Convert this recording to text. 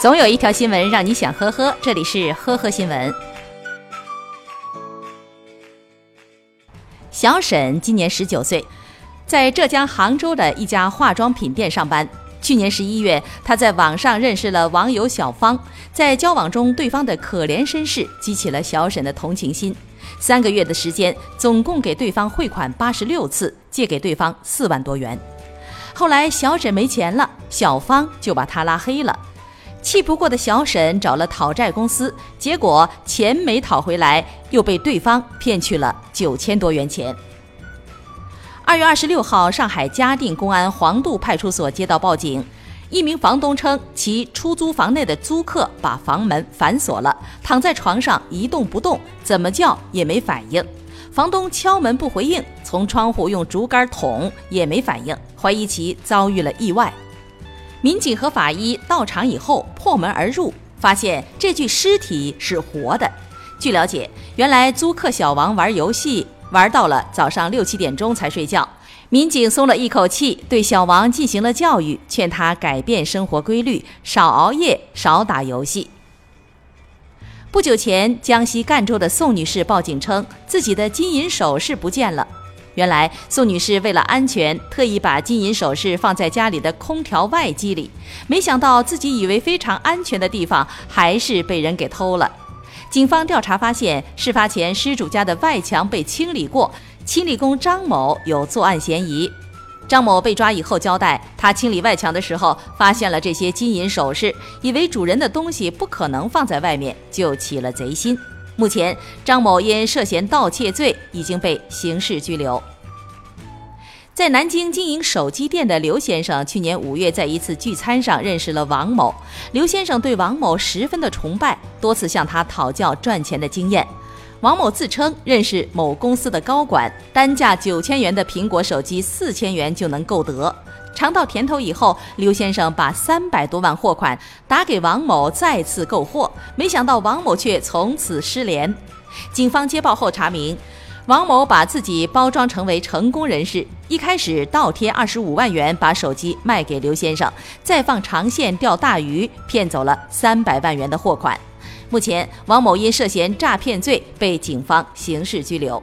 总有一条新闻让你想呵呵，这里是呵呵新闻。小沈今年十九岁，在浙江杭州的一家化妆品店上班。去年十一月，他在网上认识了网友小芳，在交往中，对方的可怜身世激起了小沈的同情心。三个月的时间，总共给对方汇款八十六次，借给对方四万多元。后来小沈没钱了，小芳就把他拉黑了。气不过的小沈找了讨债公司，结果钱没讨回来，又被对方骗去了九千多元钱。二月二十六号，上海嘉定公安黄渡派出所接到报警，一名房东称其出租房内的租客把房门反锁了，躺在床上一动不动，怎么叫也没反应。房东敲门不回应，从窗户用竹竿捅也没反应，怀疑其遭遇了意外。民警和法医到场以后破门而入，发现这具尸体是活的。据了解，原来租客小王玩游戏玩到了早上六七点钟才睡觉，民警松了一口气，对小王进行了教育，劝他改变生活规律，少熬夜，少打游戏。不久前，江西赣州的宋女士报警称，自己的金银首饰不见了。原来宋女士为了安全，特意把金银首饰放在家里的空调外机里，没想到自己以为非常安全的地方，还是被人给偷了。警方调查发现，事发前失主家的外墙被清理过，清理工张某有作案嫌疑。张某被抓以后交代，他清理外墙的时候发现了这些金银首饰，以为主人的东西不可能放在外面，就起了贼心。目前，张某因涉嫌盗窃罪已经被刑事拘留。在南京经营手机店的刘先生，去年五月在一次聚餐上认识了王某。刘先生对王某十分的崇拜，多次向他讨教赚钱的经验。王某自称认识某公司的高管，单价九千元的苹果手机四千元就能购得。尝到甜头以后，刘先生把三百多万货款打给王某，再次购货，没想到王某却从此失联。警方接报后查明。王某把自己包装成为成功人士，一开始倒贴二十五万元把手机卖给刘先生，再放长线钓大鱼，骗走了三百万元的货款。目前，王某因涉嫌诈骗罪被警方刑事拘留。